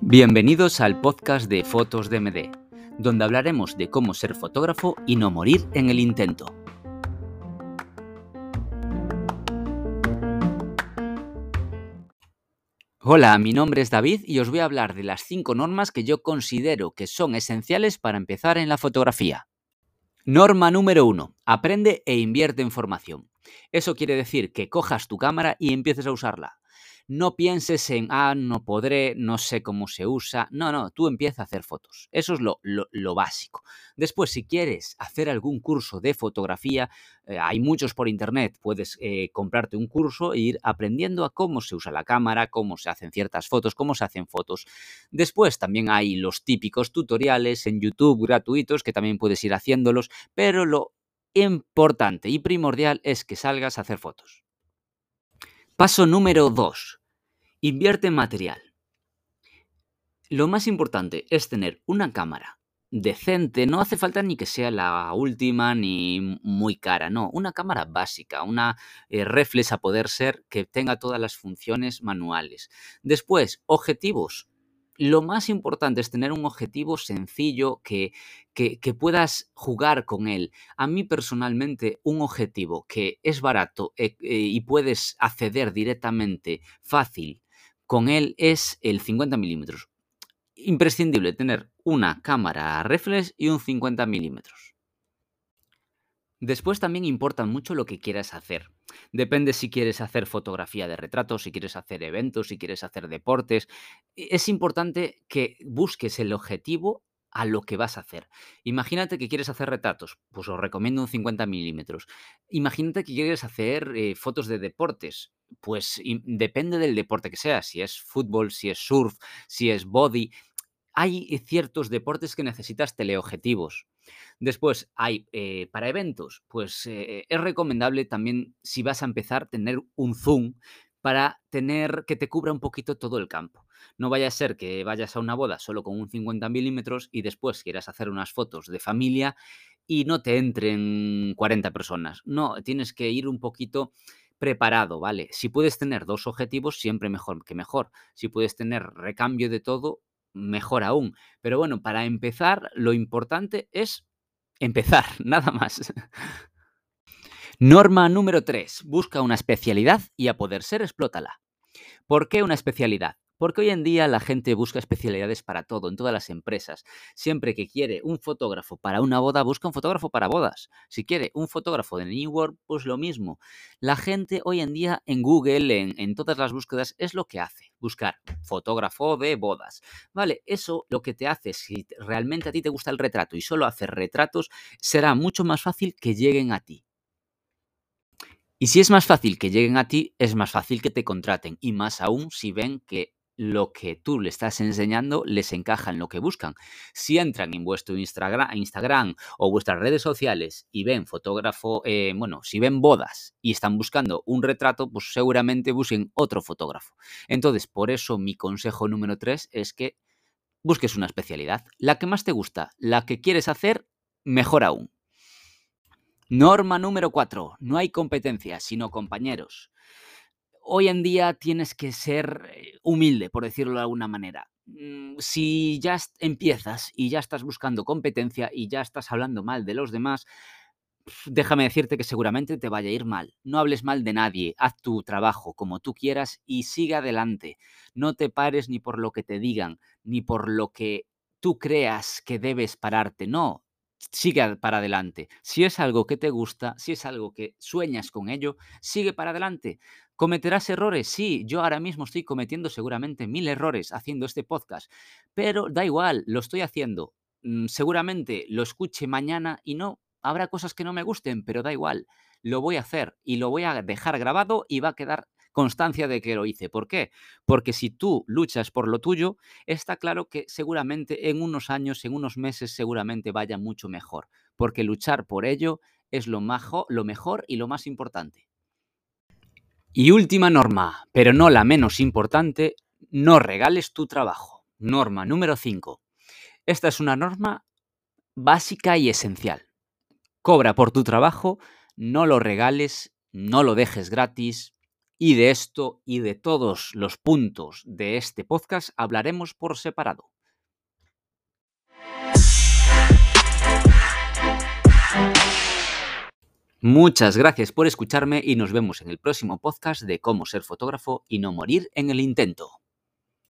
Bienvenidos al podcast de Fotos de MD, donde hablaremos de cómo ser fotógrafo y no morir en el intento. Hola, mi nombre es David y os voy a hablar de las 5 normas que yo considero que son esenciales para empezar en la fotografía. Norma número 1. Aprende e invierte en formación. Eso quiere decir que cojas tu cámara y empieces a usarla. No pienses en, ah, no podré, no sé cómo se usa. No, no, tú empieza a hacer fotos. Eso es lo, lo, básico. Después, si quieres hacer algún curso de fotografía, eh, hay muchos por internet. Puedes eh, comprarte un curso e ir aprendiendo a cómo se usa la cámara, cómo se hacen ciertas fotos, cómo se hacen fotos. Después también hay los típicos tutoriales en YouTube gratuitos que también puedes ir haciéndolos, pero lo importante y primordial es que salgas a hacer fotos. Paso número 2 Invierte en material. Lo más importante es tener una cámara decente, no hace falta ni que sea la última ni muy cara, no, una cámara básica, una eh, reflex a poder ser que tenga todas las funciones manuales. Después, objetivos. Lo más importante es tener un objetivo sencillo que, que, puedas jugar con él. A mí personalmente un objetivo que es barato eh, eh, y puedes acceder directamente fácil con él es el 50 milímetros. Imprescindible tener una cámara reflex y un 50 milímetros. Después también importa mucho lo que quieras hacer. Depende si quieres hacer fotografía de retratos, si quieres hacer eventos, si quieres hacer deportes. E, es importante que busques el objetivo a lo que vas a hacer. Imagínate que quieres hacer retratos, pues os recomiendo un 50 milímetros. Imagínate que quieres hacer eh, fotos de deportes, pues depende del deporte que sea, si es fútbol, si es surf, si es body. Hay ciertos deportes que necesitas teleobjetivos. Después hay eh, para eventos, pues eh, es recomendable también si vas a empezar tener un zoom para tener que te cubra un poquito todo el campo. No vaya a ser que vayas a una boda solo con un 50 milímetros y después quieras hacer unas fotos de familia y no te entren 40 personas. No, tienes que ir un poquito preparado, ¿vale? Si puedes tener dos objetivos, siempre mejor que mejor. Si puedes tener recambio de todo, mejor aún. Pero bueno, para empezar, lo importante es empezar, nada más. Norma número 3. Busca una especialidad y a poder ser, explótala. ¿Por qué una especialidad? Porque hoy en día la gente busca especialidades para todo, en todas las empresas. Siempre que quiere un fotógrafo para una boda, busca un fotógrafo para bodas. Si quiere un fotógrafo de New World, pues lo mismo. La gente hoy en día en Google, en, en todas las búsquedas, es lo que hace. Buscar fotógrafo de bodas. Vale, eso lo que te hace, si realmente a ti te gusta el retrato y solo hacer retratos, será mucho más fácil que lleguen a ti. Y si es más fácil que lleguen a ti, es más fácil que te contraten. Y más aún si ven que lo que tú le estás enseñando les encaja en lo que buscan. Si entran en vuestro Instagram, o vuestras redes sociales y ven fotógrafo, eh, bueno, si ven bodas y están buscando un retrato, pues seguramente busquen otro fotógrafo. Entonces, por eso mi consejo número tres es que busques una especialidad, la que más te gusta, la que quieres hacer, mejor aún. Norma número 4. No hay competencia, sino compañeros. Hoy en día tienes que ser eh, humilde, por decirlo de alguna manera. Mm, si ya empiezas y ya estás buscando competencia y ya estás hablando mal de los demás, déjame decirte que seguramente te vaya a ir mal. No hables mal de nadie, haz tu trabajo como tú quieras y sigue adelante. No te pares ni por lo que te digan, ni por lo que tú creas que debes pararte. No, sigue para adelante. Si es algo que te gusta, si es algo que sueñas con ello, sigue para adelante. ¿Cometerás errores? Sí, yo ahora mismo estoy cometiendo seguramente mil errores haciendo este podcast, pero da igual, lo estoy haciendo. Mm, seguramente lo escuche mañana y no, habrá cosas que no me gusten, pero da igual, lo voy a hacer y lo voy a dejar grabado y va a quedar constancia de que lo hice. ¿Por qué? Porque si tú luchas por lo tuyo, está claro que seguramente en unos años, en unos meses, seguramente vaya mucho mejor. Porque luchar por ello es lo, lo mejor y lo más importante. Y última norma, pero no la menos importante, no regales tu trabajo. Norma número 5. Esta es una norma básica y esencial. Cobra por tu trabajo, no lo regales no lo dejes gratis y de esto y de todos los puntos de este podcast hablaremos por separado. Muchas gracias por escucharme y nos vemos en el próximo podcast de cómo ser fotógrafo y no morir en el intento.